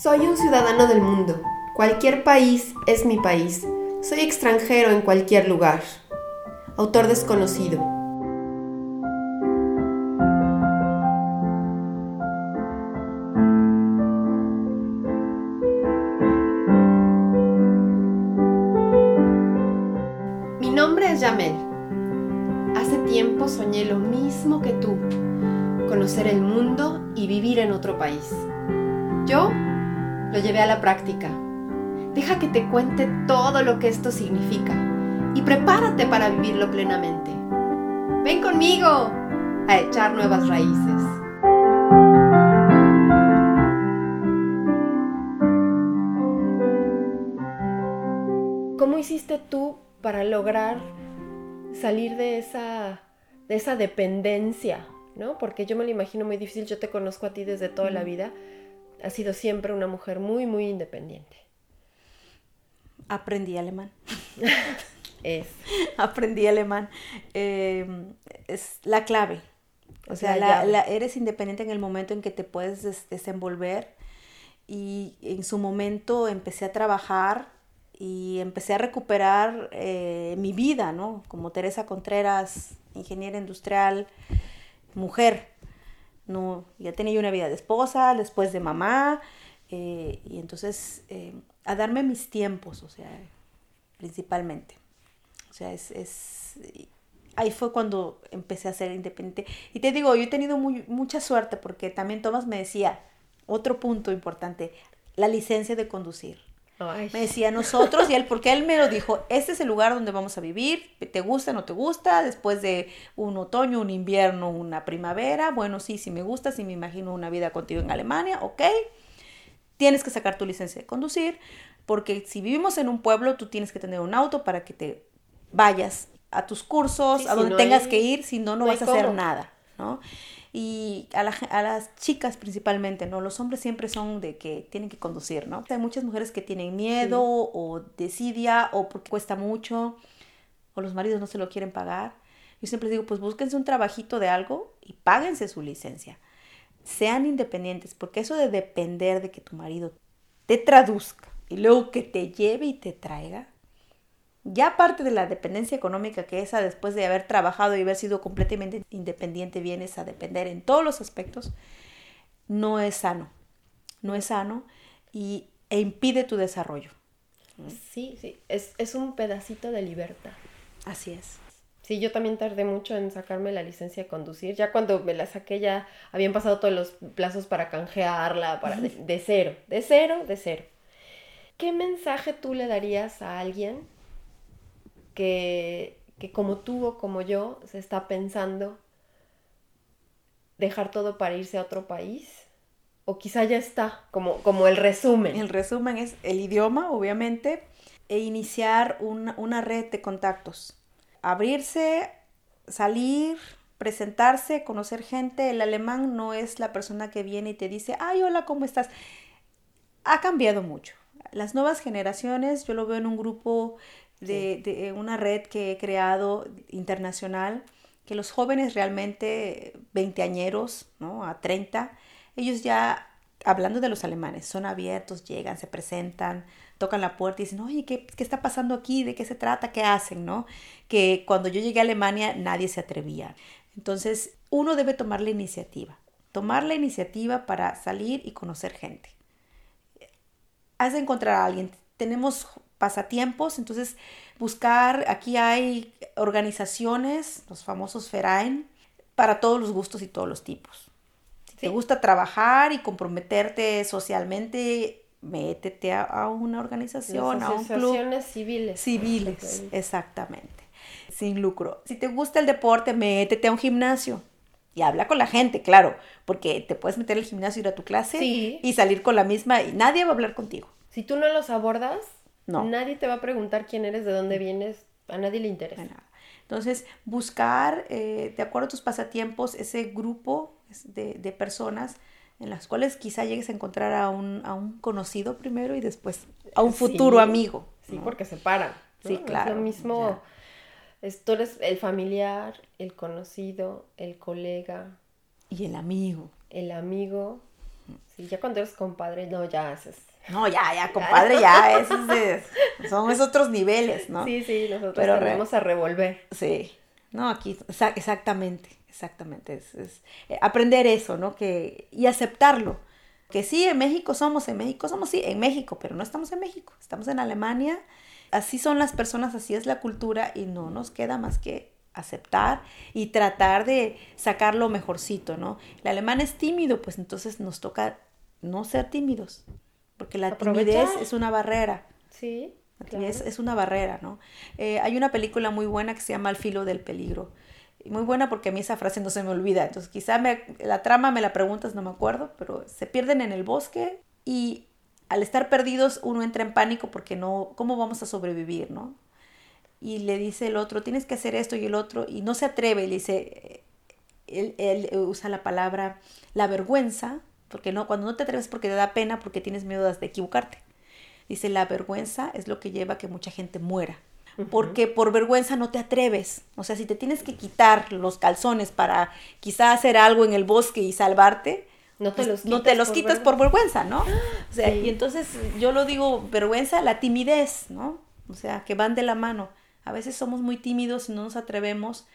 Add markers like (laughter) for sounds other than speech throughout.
Soy un ciudadano del mundo. Cualquier país es mi país. Soy extranjero en cualquier lugar. Autor desconocido. Llevé a la práctica. Deja que te cuente todo lo que esto significa y prepárate para vivirlo plenamente. Ven conmigo a echar nuevas raíces. ¿Cómo hiciste tú para lograr salir de esa, de esa dependencia? ¿no? Porque yo me lo imagino muy difícil, yo te conozco a ti desde toda la vida, has sido siempre una mujer muy, muy independiente. Aprendí alemán. (laughs) es. (laughs) Aprendí alemán. Em, es la clave. O sea, la, eres independiente en el momento en que te puedes desenvolver y en su momento empecé a trabajar y empecé a recuperar eh, mi vida, ¿no? Como Teresa Contreras, ingeniera industrial, mujer. No, ya tenía una vida de esposa, después de mamá, eh, y entonces eh, a darme mis tiempos, o sea, principalmente. O sea, es, es, ahí fue cuando empecé a ser independiente. Y te digo, yo he tenido muy, mucha suerte porque también Tomás me decía, otro punto importante, la licencia de conducir. Me decía nosotros y él, porque él me lo dijo, este es el lugar donde vamos a vivir, te gusta, no te gusta, después de un otoño, un invierno, una primavera, bueno, sí, sí me gusta, sí me imagino una vida contigo en Alemania, ok, tienes que sacar tu licencia de conducir, porque si vivimos en un pueblo, tú tienes que tener un auto para que te vayas a tus cursos, a donde tengas que ir, si no, no, vas a hacer nada, ¿no? Y a, las chicas principalmente, ¿no? Los hombres siempre son de que tienen que conducir, ¿no? Hay muchas mujeres que tienen miedo o desidia o porque cuesta mucho o los maridos no se lo quieren pagar. Yo siempre digo, pues búsquense un trabajito de algo y páguense su licencia. Sean independientes, porque eso de depender de que tu marido te traduzca y luego que te lleve y te traiga, ya parte de la dependencia económica que esa después de haber trabajado y haber sido completamente independiente vienes a depender en todos los aspectos, no es sano. No es sano y, e impide tu desarrollo. Sí, sí, es, es un pedacito de libertad. Así es. Sí, yo también tardé mucho en sacarme la licencia de conducir. Ya cuando me la saqué ya habían pasado todos los plazos para canjearla, para de, de cero, de cero, de cero. ¿Qué mensaje tú le darías a alguien que, como tú o como yo se está pensando dejar todo para irse a otro país? O quizá ya está, como, como el resumen. El resumen es el idioma, obviamente, e iniciar una, red de contactos. Abrirse, salir, presentarse, conocer gente. El alemán no es la persona que viene y te dice, ay, hola, ¿cómo estás? Ha cambiado mucho. Las nuevas generaciones, yo lo veo en un grupo de, de, una red que he creado internacional, que los jóvenes realmente, veinteañeros, ¿no? A 30, ellos ya, hablando de los alemanes, son abiertos, llegan, se presentan, tocan la puerta y dicen, oye, ¿qué, ¿qué, está pasando aquí? ¿De qué se trata? ¿Qué hacen? ¿no? Que cuando yo llegué a Alemania nadie se atrevía. Entonces, uno debe tomar la iniciativa, tomar la iniciativa para salir y conocer gente. Has de encontrar a alguien. Tenemos pasatiempos. Entonces, buscar, aquí hay organizaciones, los famosos Verein, para todos los gustos y todos los tipos. Si te gusta trabajar y comprometerte socialmente, métete a, una organización, a un club. civiles. Civiles, exactamente. Sin lucro. Si te gusta el deporte, métete a un gimnasio. Y habla con la gente, claro, porque te puedes meter al gimnasio, ir a tu clase y salir con la misma y nadie va a hablar contigo. Si tú no los abordas, Nadie te va a preguntar quién eres, de dónde vienes, a nadie le interesa. Entonces, buscar, eh, de acuerdo a tus pasatiempos, ese grupo de, personas en las cuales quizá llegues a encontrar a un, a un conocido primero y después a un futuro amigo. Sí, porque se paran. Sí, claro. Es lo mismo, tú eres el familiar, el conocido, el colega. Y el amigo. El amigo. Sí, ya cuando eres compadre, no, ya haces. No, ya, ya, compadre, ya, es son esos otros niveles, ¿no? Sí, sí, nosotros Pero tenemos a revolver. Sí, no, aquí, exactamente, exactamente, es, eh, aprender eso, ¿no? Que, y aceptarlo, que sí, en México somos, en México somos, sí, en México, pero no estamos en México, estamos en Alemania, así son las personas, así es la cultura y no nos queda más que aceptar y tratar de sacar lo mejorcito, ¿no? El alemán es tímido, pues entonces nos toca no ser tímidos, porque la timidez es una barrera. Sí. La timidez es una barrera, ¿no? Eh, hay una película muy buena que se llama Al filo del peligro. Muy buena porque a mí esa frase no se me olvida. Entonces quizá la trama me la preguntas, no me acuerdo, pero se pierden en el bosque y al estar perdidos uno entra en pánico porque no, ¿cómo vamos a sobrevivir, no? Y le dice el otro, tienes que hacer esto y el otro, y no se atreve, y le dice, él, él usa la palabra la vergüenza, porque no, cuando no te atreves porque te da pena, porque tienes miedo de equivocarte. Dice, la vergüenza es lo que lleva a que mucha gente muera. Porque por vergüenza no te atreves. O sea, si te tienes que quitar los calzones para quizá hacer algo en el bosque y salvarte, no te los quitas, no te los por, quitas vergüenza. por vergüenza, ¿no? O sea, y entonces yo lo digo, vergüenza, la timidez, ¿no? O sea, que van de la mano. A veces somos muy tímidos y no nos atrevemos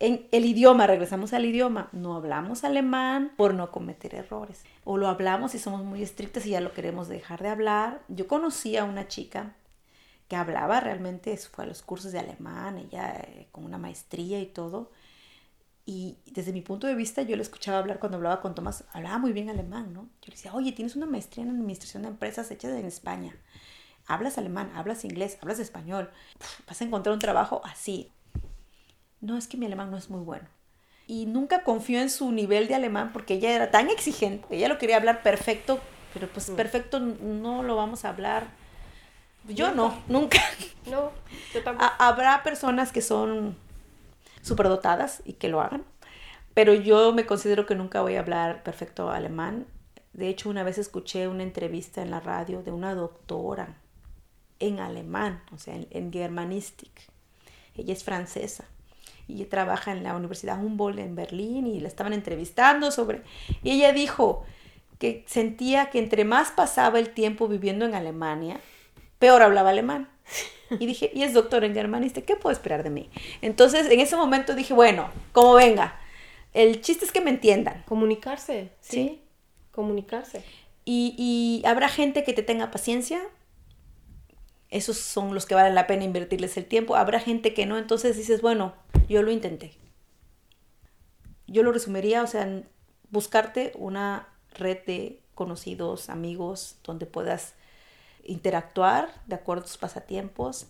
en el idioma, regresamos al idioma, no hablamos alemán por no cometer errores. O lo hablamos y somos muy estrictas y ya lo queremos dejar de hablar. Yo conocí a una chica que hablaba realmente, fue a los cursos de alemán, ella eh, con una maestría y todo. Y desde mi punto de vista, yo le escuchaba hablar cuando hablaba con Tomás, hablaba muy bien alemán, ¿no? Yo le decía, oye, tienes una maestría en administración de empresas hechas en España. Hablas alemán, hablas inglés, hablas español. vas a encontrar un trabajo así no es que mi alemán no es muy bueno. Y nunca confió en su nivel de alemán porque ella era tan exigente, ella lo quería hablar perfecto, pero pues mm. perfecto no lo vamos a hablar. Yo no, nunca. No, yo tampoco. Habrá personas que son superdotadas y que lo hagan, pero yo me considero que nunca voy a hablar perfecto alemán. De hecho, una vez escuché una entrevista en la radio de una doctora en alemán, o sea, en, en Germanistik. Ella es francesa y trabaja en la Universidad Humboldt en Berlín y la estaban entrevistando sobre... Y ella dijo que sentía que entre más pasaba el tiempo viviendo en Alemania, peor hablaba alemán. Y dije, y es doctor en germanista, ¿qué puedo esperar de mí? Entonces, en ese momento dije, bueno, como venga. El chiste es que me entiendan. Comunicarse, ¿sí? Comunicarse. Y, y habrá gente que te tenga paciencia, esos son los que valen la pena invertirles el tiempo. Habrá gente que no, entonces dices, bueno, yo lo intenté. Yo lo resumiría, o sea, buscarte una red de conocidos, amigos, donde puedas interactuar de acuerdo a tus pasatiempos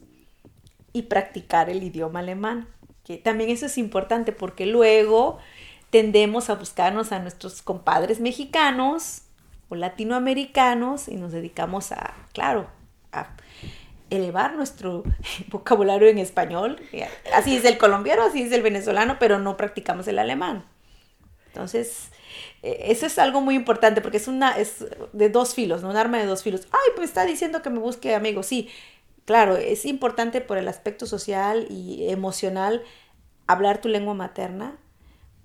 y practicar el idioma alemán. Que también eso es importante porque luego tendemos a buscarnos a nuestros compadres mexicanos o latinoamericanos y nos dedicamos a, claro, a elevar nuestro (laughs) vocabulario en español. Así es el colombiano, así es el venezolano, pero no practicamos el alemán. Entonces, eh, eso es algo muy importante porque es una es de dos filos, ¿no? un arma de dos filos. Ay, pues está diciendo que me busque amigos. Sí, claro, es importante por el aspecto social y emocional hablar tu lengua materna,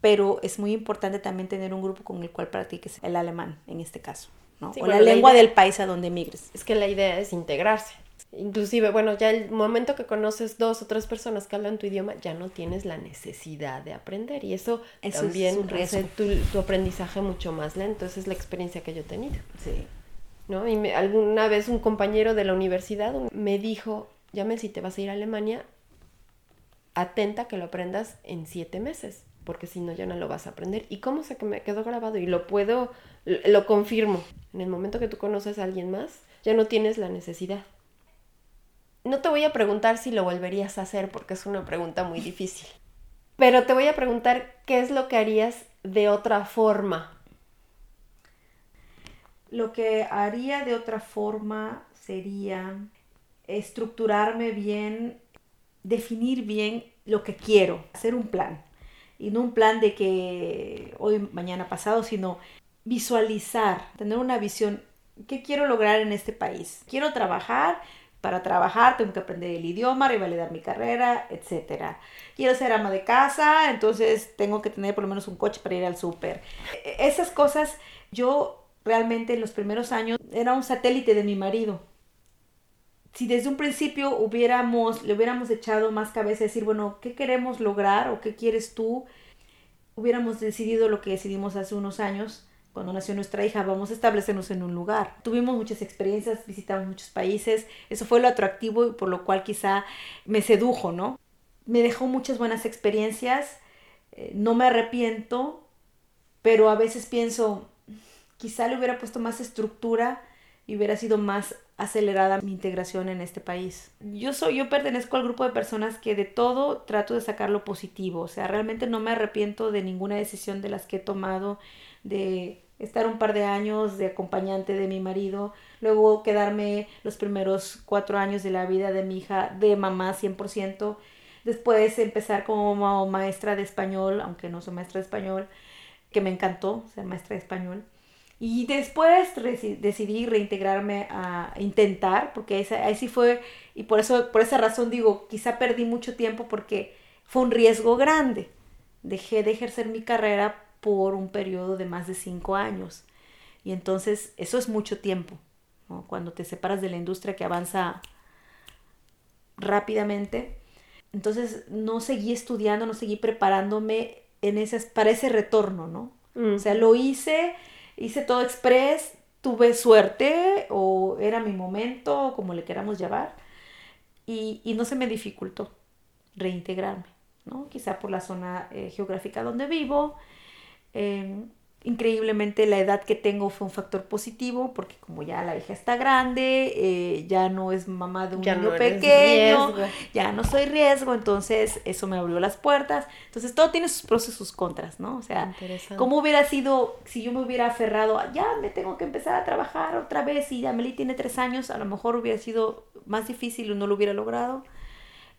pero es muy importante también tener un grupo con el cual practiques el alemán, en este caso, ¿no? o la lengua del país a donde emigres. Es que la idea es integrarse. Inclusive, bueno, ya el momento que conoces dos o tres personas que hablan tu idioma, ya no tienes la necesidad de aprender. Y eso, también hace tu, aprendizaje mucho más lento. Esa es la experiencia que yo he tenido. Sí. ¿No? Y alguna vez un compañero de la universidad me dijo, llame si te vas a ir a Alemania, atenta que lo aprendas en siete meses, porque si no ya no lo vas a aprender. ¿Y cómo sé que me quedó grabado? Y lo puedo, lo confirmo. En el momento que tú conoces a alguien más, ya no tienes la necesidad no te voy a preguntar si lo volverías a hacer porque es una pregunta muy difícil. Pero te voy a preguntar qué es lo que harías de otra forma. Lo que haría de otra forma sería estructurarme bien, definir bien lo que quiero, hacer un plan. Y no un plan de que hoy, mañana, pasado, sino visualizar, tener una visión. ¿Qué quiero lograr en este país? Quiero trabajar para trabajar tengo que aprender el idioma, revalidar mi carrera, etc. Quiero ser ama de casa, entonces tengo que tener por lo menos un coche para ir al súper. E-, esas cosas yo realmente en los primeros años era un satélite de mi marido. Si desde un principio hubiéramos, le hubiéramos echado más cabeza a decir, bueno, ¿qué queremos lograr o qué quieres tú? Hubiéramos decidido lo que decidimos hace unos años, cuando nació nuestra hija, vamos a establecernos en un lugar. Tuvimos muchas experiencias, visitamos muchos países, eso fue lo atractivo y por lo cual quizá me sedujo, ¿no? Me dejó muchas buenas experiencias, eh, no me arrepiento, pero a veces pienso, quizá le hubiera puesto más estructura y hubiera sido más acelerada mi integración en este país. Yo soy, yo pertenezco al grupo de personas que de todo trato de sacar lo positivo, o sea, realmente no me arrepiento de ninguna decisión de las que he tomado, de estar un par de años de acompañante de mi marido, luego quedarme los primeros cuatro años de la vida de mi hija de mamá 100%, después empezar como maestra de español, aunque no soy maestra de español, que me encantó ser maestra de español. Y después decidí reintegrarme a intentar, porque ahí, sí fue, y por eso, por esa razón digo, quizá perdí mucho tiempo porque fue un riesgo grande. Dejé de ejercer mi carrera por un periodo de más de cinco años. Y entonces eso es mucho tiempo, cuando te separas de la industria que avanza rápidamente. Entonces no seguí estudiando, no seguí preparándome en esas, para ese retorno, ¿no? O sea, lo hice hice todo express, tuve suerte o era mi momento, como le queramos llamar, y, no se me dificultó reintegrarme, ¿no? Quizá por la zona eh, geográfica donde vivo. Em, Increíblemente la edad que tengo fue un factor positivo porque como ya la hija está grande, eh, ya no es mamá de un niño pequeño, ya no soy riesgo, entonces eso me abrió las puertas. Entonces todo tiene sus pros y sus contras, ¿no? O sea, ¿cómo hubiera sido si yo me hubiera aferrado a ya me tengo que empezar a trabajar otra vez y Amelie tiene tres años, a lo mejor hubiera sido más difícil o no lo hubiera logrado.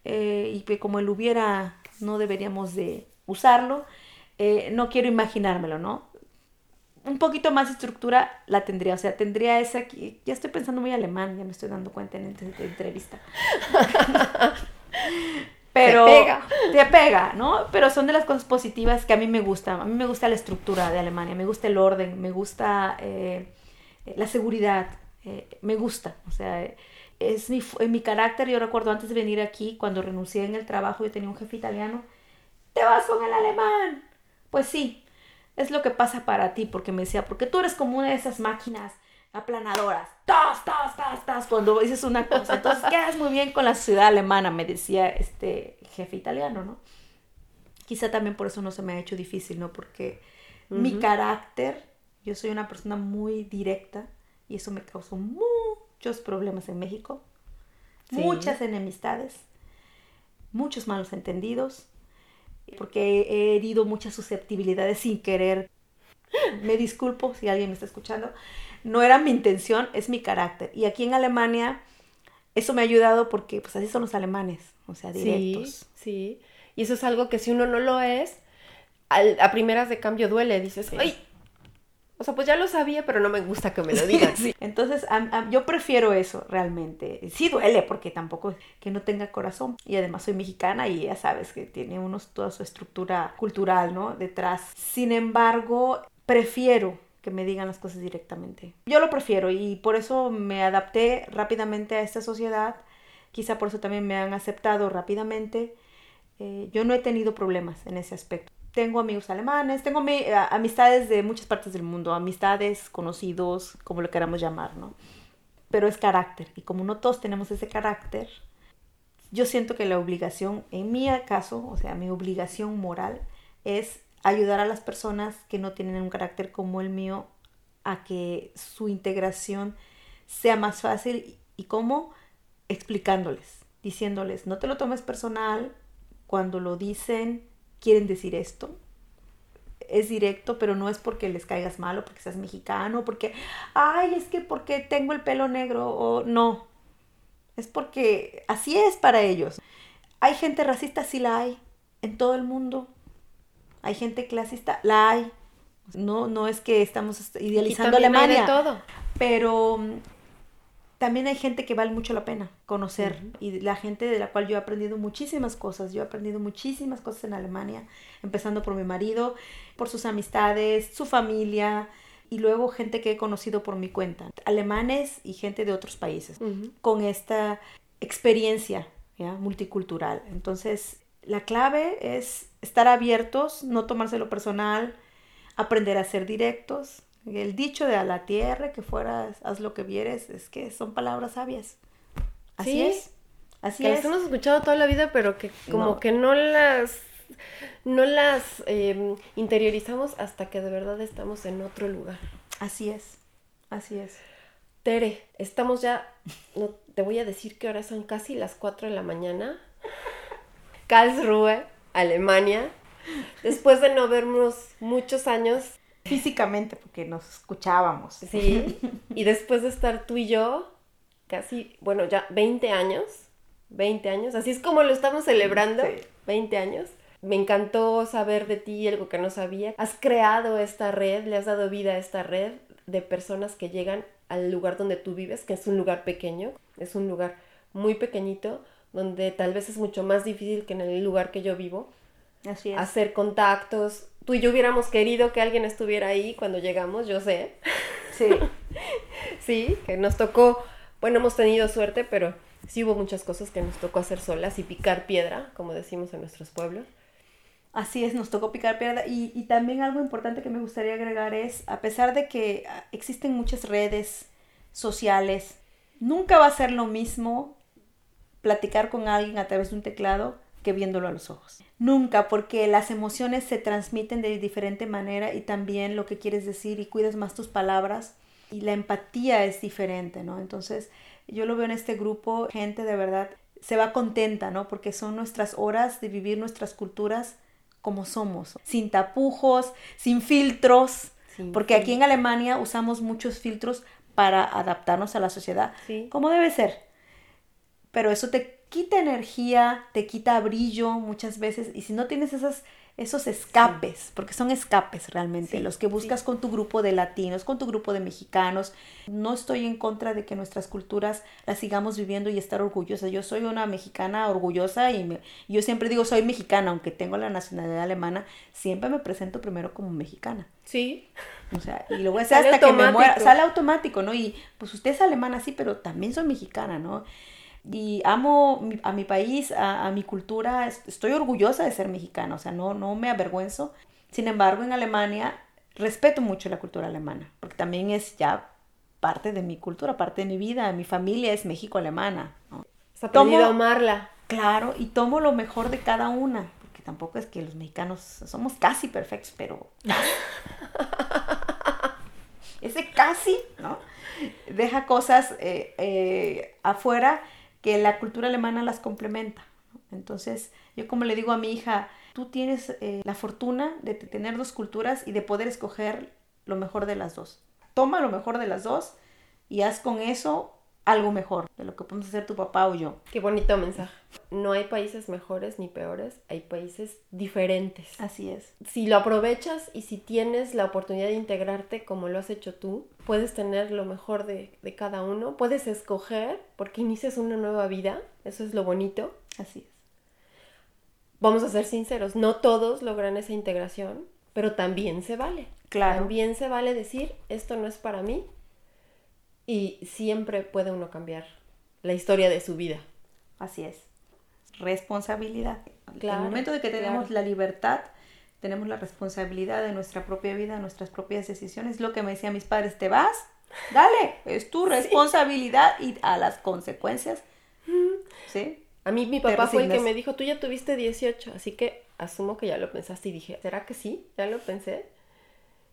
Eh, y que como él hubiera, no deberíamos de usarlo. Eh, no quiero imaginármelo, ¿no? un poquito más de estructura la tendría. O sea, tendría esa aquí. Ya estoy pensando muy alemán, ya me estoy dando cuenta en esta entrevista. (laughs) Pero te pega. te pega, ¿no? Pero son de las cosas positivas que a mí me gustan. A mí me gusta la estructura de Alemania, me gusta el orden, me gusta eh, la seguridad, eh, me gusta. O sea, es mi, en mi carácter. Yo recuerdo antes de venir aquí, cuando renuncié en el trabajo, yo tenía un jefe italiano. ¿Te vas con el alemán? Pues sí, es lo que pasa para ti, porque me decía, porque tú eres como una de esas máquinas aplanadoras, ¡tas, tas, tas, tas! Cuando dices una cosa, entonces (laughs) quedas muy bien con la ciudad alemana, me decía este jefe italiano, ¿no? Quizá también por eso no se me ha hecho difícil, ¿no? Porque mi carácter, yo soy una persona muy directa y eso me causó muchos problemas en México, muchas enemistades, muchos malos entendidos, porque he herido muchas susceptibilidades sin querer. Me disculpo si alguien me está escuchando. No era mi intención, es mi carácter. Y aquí en Alemania eso me ha ayudado porque pues así son los alemanes, o sea, directos. Sí, sí. Y eso es algo que si uno no lo es, a primeras de cambio duele. Dices, ¡ay! O sea, pues ya lo sabía, pero no me gusta que me lo (laughs) digan. Entonces, yo prefiero eso realmente. Sí duele porque tampoco que no tenga corazón. Y además soy mexicana y ya sabes que tiene uno toda su estructura cultural, ¿no? Detrás. Sin embargo, prefiero que me digan las cosas directamente. Yo lo prefiero y por eso me adapté rápidamente a esta sociedad. Quizá por eso también me han aceptado rápidamente. Eh, yo no he tenido problemas en ese aspecto tengo amigos alemanes, tengo amistades de muchas partes del mundo, amistades, conocidos, como lo queramos llamar, ¿no? Pero es carácter. Y como no todos tenemos ese carácter, yo siento que la obligación, en mi caso, o sea, mi obligación moral es ayudar a las personas que no tienen un carácter como el mío a que su integración sea más fácil y cómo explicándoles, diciéndoles, no te lo tomes personal, cuando lo dicen quieren decir esto. Es directo, pero no es porque les caigas mal o porque seas mexicano, porque, ay, es que porque tengo el pelo negro o no. Es porque así es para ellos. Hay gente racista, sí la hay, en todo el mundo. Hay gente clasista, la hay. No, no es que estamos idealizando Alemania. todo. Pero también hay gente que vale mucho la pena conocer y la gente de la cual yo he aprendido muchísimas cosas. Yo he aprendido muchísimas cosas en Alemania, empezando por mi marido, por sus amistades, su familia, y luego gente que he conocido por mi cuenta, alemanes y gente de otros países, con esta experiencia ¿ya? multicultural. Entonces, la clave es estar abiertos, no tomárselo personal, aprender a ser directos. El dicho de a la tierra que fueras, haz lo que vieres, es que son palabras sabias. Así es. Así que las hemos escuchado toda la vida, pero que como que no las no las em, interiorizamos hasta que de verdad estamos en otro lugar. Así es, así es. Tere, estamos ya, no, te voy a decir que ahora son casi las 4 de la mañana. Karlsruhe, Alemania. Después de no vernos muchos años. Físicamente, porque nos escuchábamos. Sí. Y después de estar tú y yo, casi, bueno, ya 20 años. 20 años. Así es como lo estamos celebrando. 20 años. Me encantó saber de ti algo que no sabía. Has creado esta red, le has dado vida a esta red de personas que llegan al lugar donde tú vives, que es un lugar pequeño, es un lugar muy pequeñito, donde tal vez es mucho más difícil que en el lugar que yo vivo. Así es. Hacer contactos. Tú y yo hubiéramos querido que alguien estuviera ahí cuando llegamos, yo sé. Sí. (laughs) sí, que nos tocó, bueno, hemos tenido suerte, pero sí hubo muchas cosas que nos tocó hacer solas y picar piedra, como decimos en nuestros pueblos. Así es, nos tocó picar piedra. Y, también algo importante que me gustaría agregar es, a pesar de que ah, existen muchas redes sociales, nunca va a ser lo mismo platicar con alguien a través de un teclado que viéndolo a los ojos. Nunca, porque las emociones se transmiten de diferente manera y también lo que quieres decir y cuidas más tus palabras y la empatía es diferente, ¿no? Entonces, yo lo veo en este grupo, gente de verdad se va contenta, ¿no? Porque son nuestras horas de vivir nuestras culturas como somos, sin tapujos, sin filtros, porque aquí en Alemania usamos muchos filtros para adaptarnos a la sociedad, como debe ser. Pero eso te quita energía, te quita brillo muchas veces, y si no tienes esas esos escapes, porque son escapes realmente, los que buscas con tu grupo de latinos, con tu grupo de mexicanos. No estoy en contra de que nuestras culturas las sigamos viviendo y estar orgullosas. Yo soy una mexicana orgullosa y yo siempre digo soy mexicana, aunque tengo la nacionalidad alemana, siempre me presento primero como mexicana. Sí. O sea, y lo voy a (laughs) hacer hasta que me muera. Sale automático, ¿no? Y pues usted es alemana, sí, pero también soy mexicana, ¿no? Y amo a mi país, a, mi cultura, estoy orgullosa de ser mexicana, o sea, no, no me avergüenzo. Sin embargo, en Alemania respeto mucho la cultura alemana, porque también es ya parte de mi cultura, parte de mi vida, mi familia es México-alemana. ¿no? Has aprendido a amarla. Claro, y tomo lo mejor de cada una, porque tampoco es que los mexicanos somos casi perfectos, pero... (laughs) Ese casi, ¿no? Deja cosas eh, eh, afuera que la cultura alemana las complementa. Entonces, yo como le digo a mi hija, tú tienes eh, la fortuna de tener dos culturas y de poder escoger lo mejor de las dos. Toma lo mejor de las dos y haz con eso algo mejor de lo que podemos hacer tu papá o yo. Qué bonito mensaje. No hay países mejores ni peores, hay países diferentes. Así es. Si lo aprovechas y si tienes la oportunidad de integrarte como lo has hecho tú, puedes tener lo mejor de, cada uno, puedes escoger porque inicias una nueva vida, eso es lo bonito. Así es. Vamos a ser sinceros, no todos logran esa integración, pero también se vale. Claro. También se vale decir, esto no es para mí, y siempre puede uno cambiar la historia de su vida. Así es. Responsabilidad. en el momento de que tenemos la libertad, tenemos la responsabilidad de nuestra propia vida, nuestras propias decisiones. Lo que me decían mis padres, te vas, dale, es tu (laughs) responsabilidad y a las consecuencias. ¿Sí? A mí mi papá fue el que me dijo, tú ya tuviste 18, así que asumo que ya lo pensaste y dije, ¿será que sí? Ya lo pensé.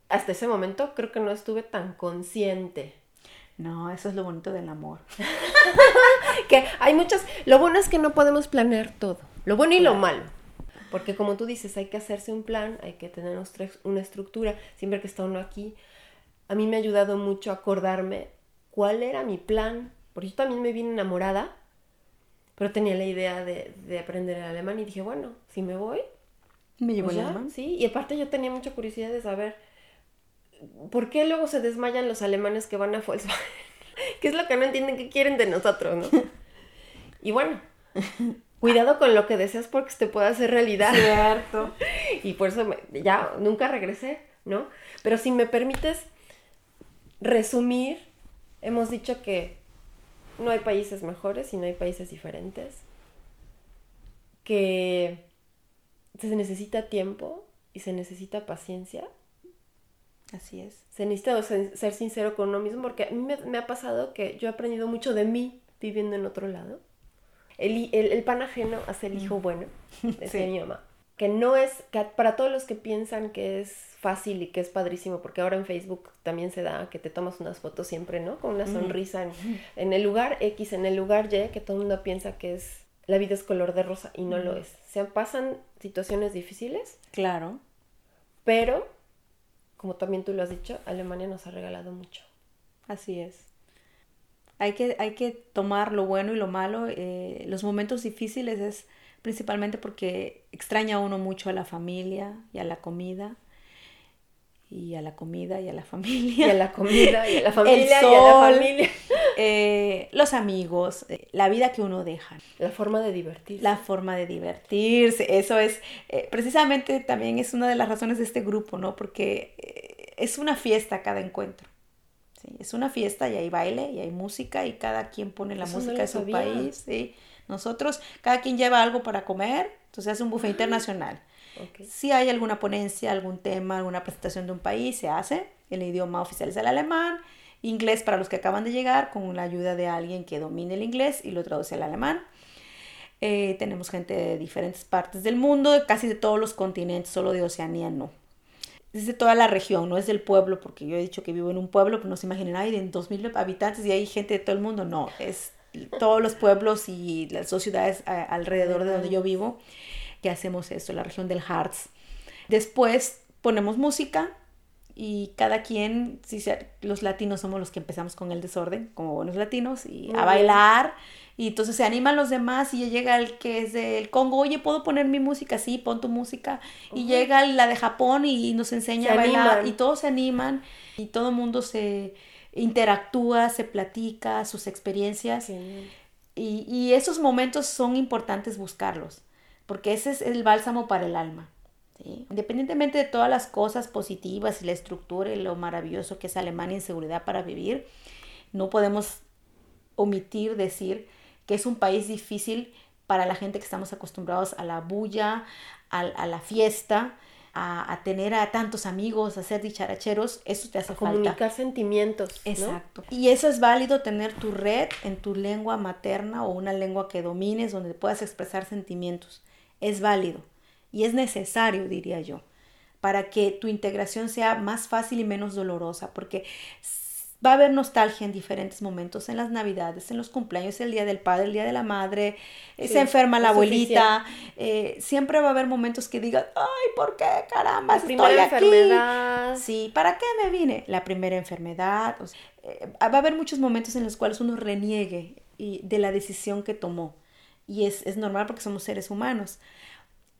Hasta ese momento creo que no estuve tan consciente no, eso es lo bonito del amor. (laughs) que hay muchas, lo bueno es que no podemos planear todo, lo bueno y lo malo. Porque como tú dices, hay que hacerse un plan, hay que tener una estructura, siempre que está uno aquí. A mí me ha ayudado mucho acordarme cuál era mi plan, porque yo también me vine enamorada, pero tenía la idea de, aprender el alemán y dije, bueno, si me voy, me llevo pues el alemán. Sí, y aparte yo tenía mucha curiosidad de saber ¿por qué luego se desmayan los alemanes que van a Volkswagen? (laughs) ¿Qué es lo que no entienden que quieren de nosotros, no? Y bueno, (laughs) cuidado con lo que deseas porque se te puede hacer realidad. Cierto. (laughs) Y por eso ya nunca regresé, ¿no? Pero si me permites, resumir, hemos dicho que no hay países mejores y no hay países diferentes, que se necesita tiempo y se necesita paciencia. Así es. Se necesita ser sincero con uno mismo porque a mí me, ha pasado que yo he aprendido mucho de mí viviendo en otro lado. El, el, pan ajeno hace el hijo mm. bueno, (laughs) decía mi mamá. Que no es, que para todos los que piensan que es fácil y que es padrísimo, porque ahora en Facebook también se da que te tomas unas fotos siempre, ¿no? Con una sonrisa en, en el lugar X, en el lugar Y, que todo el mundo piensa que es la vida es color de rosa y no lo es. Se pasan situaciones difíciles. Claro. Pero, como también tú lo has dicho, Alemania nos ha regalado mucho. Así es. Hay que, hay que tomar lo bueno y lo malo. Eh, los momentos difíciles es principalmente porque extraña uno mucho a la familia y a la comida y a la comida y a la (laughs) familia. Y a la comida y a la familia y a la familia. (laughs) Eh, los amigos, eh, la vida que uno deja. La forma de divertirse. La forma de divertirse. Eso es, eh, precisamente también es una de las razones de este grupo, ¿no? Porque es una fiesta cada encuentro. ¿sí? Es una fiesta y hay baile y hay música y cada quien pone la música de su país. ¿sí? Nosotros, cada quien lleva algo para comer, entonces hace un buffet internacional. Si hay alguna ponencia, algún tema, alguna presentación de un país, se hace. El idioma oficial es el alemán. Inglés para los que acaban de llegar, con la ayuda de alguien que domine el inglés y lo traduce al alemán. Eh, tenemos gente de diferentes partes del mundo, casi de todos los continentes, solo de Oceanía no. Es de toda la región, no es del pueblo, porque yo he dicho que vivo en un pueblo, pero no se imaginen, ay, de 2.000 habitantes y hay gente de todo el mundo. No, es todos los pueblos y las dos ciudades alrededor de donde yo vivo que hacemos esto, la región del Harz. Después ponemos música y cada quien, si los latinos somos los que empezamos con el desorden, como buenos latinos, y a bailar. Y entonces se animan los demás y llega el que es del Congo, oye, ¿puedo poner mi música? Sí, pon tu música. Y llega la de Japón y nos enseña a bailar y todos se animan y todo el mundo se interactúa, se platica sus experiencias. Y, y esos momentos son importantes buscarlos porque ese es el bálsamo para el alma. Independientemente de todas las cosas positivas y la estructura y lo maravilloso que es Alemania en seguridad para vivir, no podemos omitir decir que es un país difícil para la gente que estamos acostumbrados a la bulla, a, la fiesta, a, tener a tantos amigos, a ser dicharacheros, eso te hace a comunicar sentimientos. Exacto. Y eso es válido tener tu red en tu lengua materna o una lengua que domines donde puedas expresar sentimientos es válido y es necesario, diría yo, para que tu integración sea más fácil y menos dolorosa, porque va a haber nostalgia en diferentes momentos, en las navidades, en los cumpleaños, el día del padre, el día de la madre, eh, se enferma la abuelita, eh, siempre va a haber momentos que digas, ay, ¿por qué caramba? La primera enfermedad. Sí, ¿para qué me vine? La primera enfermedad. Eh, va a haber muchos momentos en los cuales uno reniegue de la decisión que tomó y es, es normal porque somos seres humanos.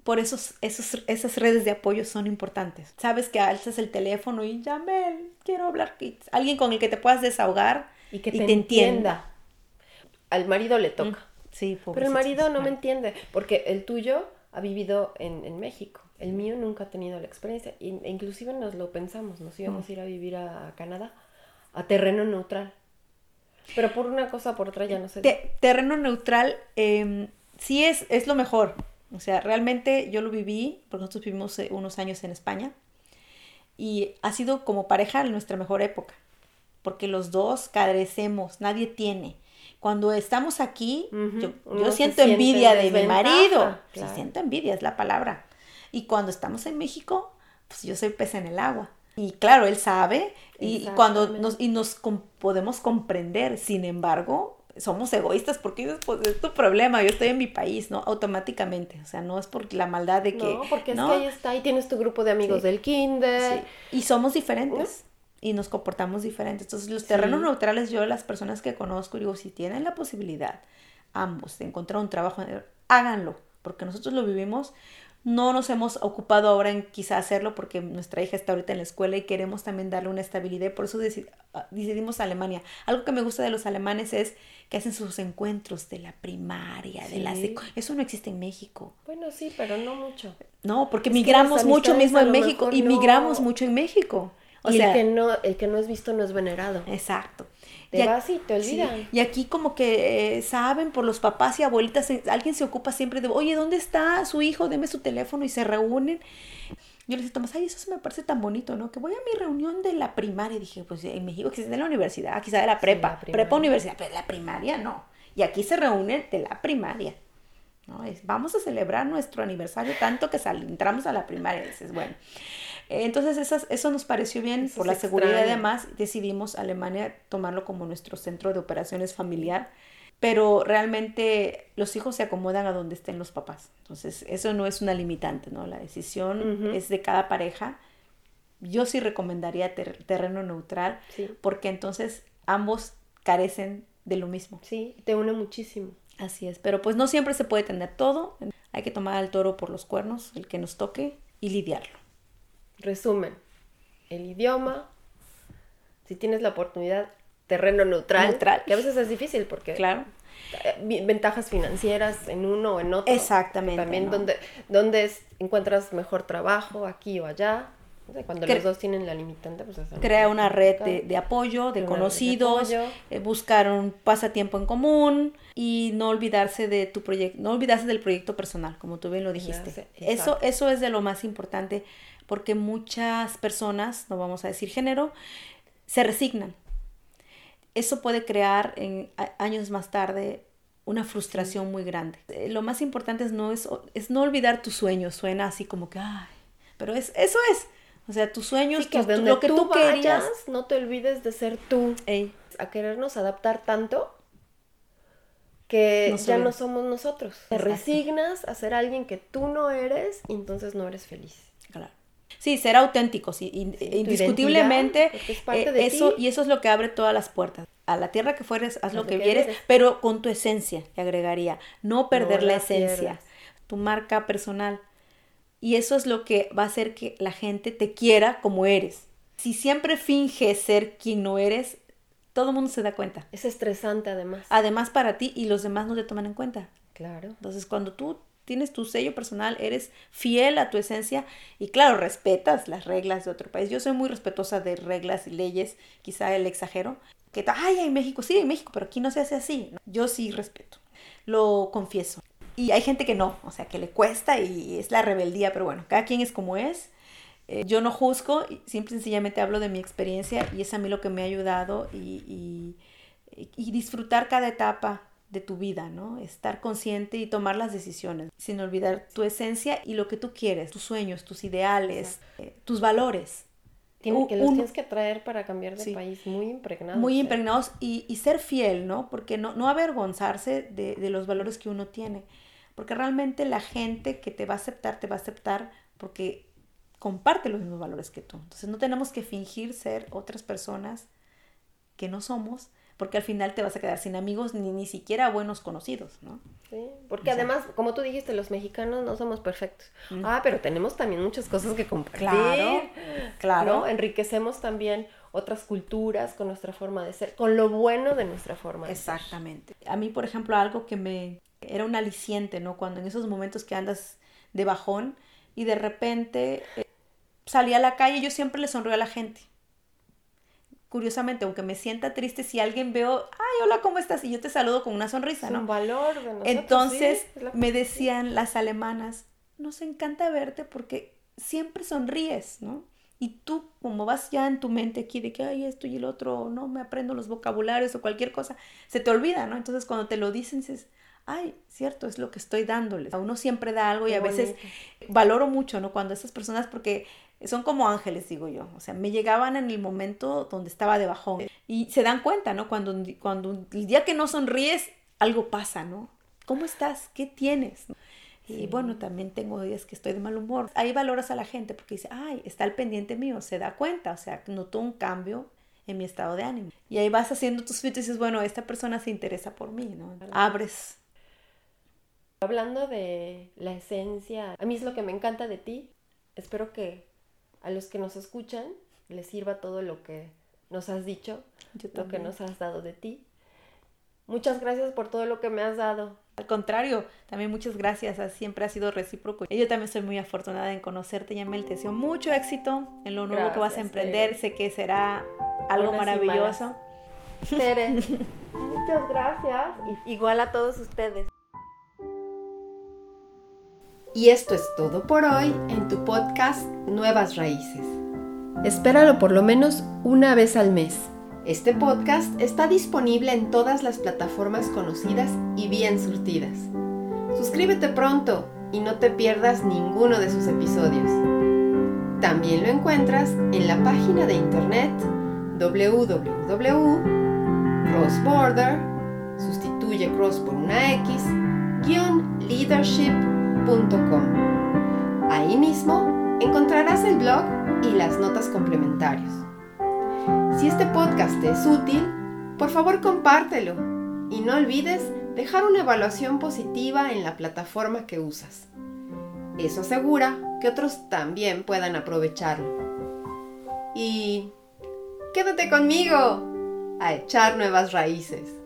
Por eso esos, esas redes de apoyo son importantes. Sabes que alzas el teléfono y llame, quiero hablar. Alguien con el que te puedas desahogar y que te, entienda. Al marido le toca. Mm, sí, Pero el marido no me entiende, porque el tuyo ha vivido en, en, México. El mío nunca ha tenido la experiencia. E inclusive nos lo pensamos, nos íbamos mm. a ir a vivir a Canadá, a terreno neutral. Pero por una cosa por otra ya no sé. terreno neutral eh, sí es, es lo mejor. O sea, realmente yo lo viví, porque nosotros vivimos eh, unos años en España, y ha sido como pareja nuestra mejor época, porque los dos carecemos, nadie tiene. Cuando estamos aquí, yo, siento envidia de mi marido, siento envidia, es la palabra. Y cuando estamos en México, pues yo soy pez en el agua. Y claro, él sabe y cuando nos, y nos podemos comprender, sin embargo, somos egoístas porque pues, es tu problema, yo estoy en mi país, ¿no? Automáticamente, o sea, no es por la maldad de que... No, porque es que ahí está, ahí tienes tu grupo de amigos del kinder. Y somos diferentes. Y nos comportamos diferentes. Entonces, los terrenos neutrales, yo, las personas que conozco, digo, si tienen la posibilidad, ambos, de encontrar un trabajo, háganlo, porque nosotros lo vivimos no nos hemos ocupado ahora en quizá hacerlo porque nuestra hija está ahorita en la escuela y queremos también darle una estabilidad. Por eso ah, decidimos Alemania. Algo que me gusta de los alemanes es que hacen sus encuentros de la primaria, de la Eso no existe en México. Bueno, sí, pero no mucho. No, porque migramos mucho mismo en México y migramos mucho en México. O y sea, el que, no, el que no es visto no es venerado. Exacto. Te vas y te olvidan. Y aquí como que eh, saben por los papás y abuelitas, eh, alguien se ocupa siempre de, oye, ¿dónde está su hijo? Deme su teléfono y se reúnen. Yo les dije, Tomás, ay, eso me parece tan bonito, ¿no? Que voy a mi reunión de la primaria. Y dije, pues en México existe de la universidad, quizá de la prepa, prepa universidad, pero la primaria no. Y aquí se reúnen de la primaria. ¿no? Es, vamos a celebrar nuestro aniversario tanto que entramos a la primaria. dices, bueno. Entonces eso, eso nos pareció bien por la seguridad además decidimos Alemania tomarlo como nuestro centro de operaciones familiar pero realmente los hijos se acomodan a donde estén los papás. Entonces, eso no es una limitante, ¿no? La decisión es de cada pareja. Yo sí recomendaría terreno neutral, porque entonces ambos carecen de lo mismo. Sí, te une muchísimo. Así es, pero pues no siempre se puede tener todo. Hay que tomar al toro por los cuernos, el que nos toque, y lidiarlo. Resumen, el idioma, si tienes la oportunidad, terreno neutral, neutral, que a veces es difícil porque claro. Eh, ventajas financieras en uno o en otro. Exactamente. También donde, donde encuentras mejor trabajo, aquí o allá. Cuando los dos tienen la limitante, pues Crea una red de, apoyo, de conocidos, eh, buscar un pasatiempo en común y no olvidarse de tu proyecto, no olvidarse del proyecto personal, como tú bien lo dijiste. eso, eso es de lo más importante porque muchas personas, no vamos a decir género, se resignan eso puede crear en, años más tarde una frustración muy grande. Eh, lo más importante es no, es, es no olvidar tu sueño, suena así como que, ay, pero es, eso es. O sea, tus sueños, que lo que tú, querías. No te olvides de ser tú. A querernos adaptar tanto que ya no somos nosotros. Te resignas a ser alguien que tú no eres y entonces no eres feliz. Sí, ser auténticos, indiscutiblemente. Eh, eso, y eso es lo que abre todas las puertas. A la tierra que fueres, haz lo, que, quieres, pero con tu esencia, le agregaría. No perder la, esencia, tu marca personal. Y eso es lo que va a hacer que la gente te quiera como eres. Si siempre finges ser quien no eres, todo el mundo se da cuenta. Es estresante además. Además para ti y los demás no te toman en cuenta. Claro. Entonces cuando tú tienes tu sello personal, eres fiel a tu esencia y claro, respetas las reglas de otro país. Yo soy muy respetuosa de reglas y leyes, quizá el exagero, que, ay, en México, sí, en México, pero aquí no se hace así. Yo sí respeto, lo confieso. Y hay gente que no, o sea, que le cuesta y es la rebeldía, pero bueno, cada quien es como es. Eh, yo no juzgo, simple y sencillamente hablo de mi experiencia y es a mí lo que me ha ayudado y, y disfrutar cada etapa de tu vida, ¿no? Estar consciente y tomar las decisiones, sin olvidar tu esencia y lo que tú quieres, tus sueños, tus ideales, eh, tus valores. Tienen, que los tienes que traer para cambiar de país, muy impregnados. Muy ¿eh? impregnados y, y, ser fiel, ¿no? Porque no, no avergonzarse de, de los valores que uno tiene. Porque realmente la gente que te va a aceptar, te va a aceptar porque comparte los mismos valores que tú. Entonces no tenemos que fingir ser otras personas que no somos, porque al final te vas a quedar sin amigos ni ni siquiera buenos conocidos, ¿no? Sí, porque además, como tú dijiste, los mexicanos no somos perfectos. Ah, pero tenemos también muchas cosas que compartir. Claro, claro. Enriquecemos también otras culturas con nuestra forma de ser, con lo bueno de nuestra forma de ser. Exactamente. A mí, por ejemplo, algo que me era un aliciente, ¿no? Cuando en esos momentos que andas de bajón y de repente eh, salí a la calle, yo siempre le sonrío a la gente curiosamente, aunque me sienta triste, si alguien veo, ay, hola, ¿cómo estás? Y yo te saludo con una sonrisa, ¿no? Un valor de nosotros, Entonces me decían las alemanas, nos encanta verte porque siempre sonríes, ¿no? Y tú, como vas ya en tu mente aquí de que, ay, esto y el otro, no me aprendo los vocabularios o cualquier cosa, se te olvida, ¿no? Entonces cuando te lo dicen, dices, ay, cierto, es lo que estoy dándoles. A uno siempre da algo y a veces valoro mucho, ¿no? Cuando esas personas, porque son como ángeles, digo yo. O sea, me llegaban en el momento donde estaba de bajón. Y se dan cuenta, ¿no? Cuando, cuando el día que no sonríes, algo pasa, ¿no? ¿Cómo estás? ¿Qué tienes? Y bueno, también tengo días que estoy de mal humor. Ahí valoras a la gente porque dice, ay, está al pendiente mío, se da cuenta, o sea, notó un cambio en mi estado de ánimo. Y ahí vas haciendo tus filtros y dices, bueno, esta persona se interesa por mí, ¿no? Abres. Hablando de la esencia, a mí es lo que me encanta de ti. Espero que a los que nos escuchan les sirva todo lo que nos has dicho, lo que nos has dado de ti. Muchas gracias por todo lo que me has dado. Al contrario, también muchas gracias, siempre ha sido recíproco. Yo también soy muy afortunada en conocerte, Yamel. Te deseo mucho éxito en lo nuevo que vas a emprender. Sé que será algo maravilloso. Tere, (laughs) muchas gracias. Igual a todos ustedes. Y esto es todo por hoy en tu podcast Nuevas Raíces. Espéralo por lo menos una vez al mes. Este podcast está disponible en todas las plataformas conocidas y bien surtidas. Suscríbete pronto y no te pierdas ninguno de sus episodios. También lo encuentras en la página de internet www.crossborder, sustituye cross por una X, Ahí mismo encontrarás el blog y las notas complementarias. Si este podcast te es útil, por favor compártelo y no olvides dejar una evaluación positiva en la plataforma que usas. Eso asegura que otros también puedan aprovecharlo. Y quédate conmigo a echar nuevas raíces.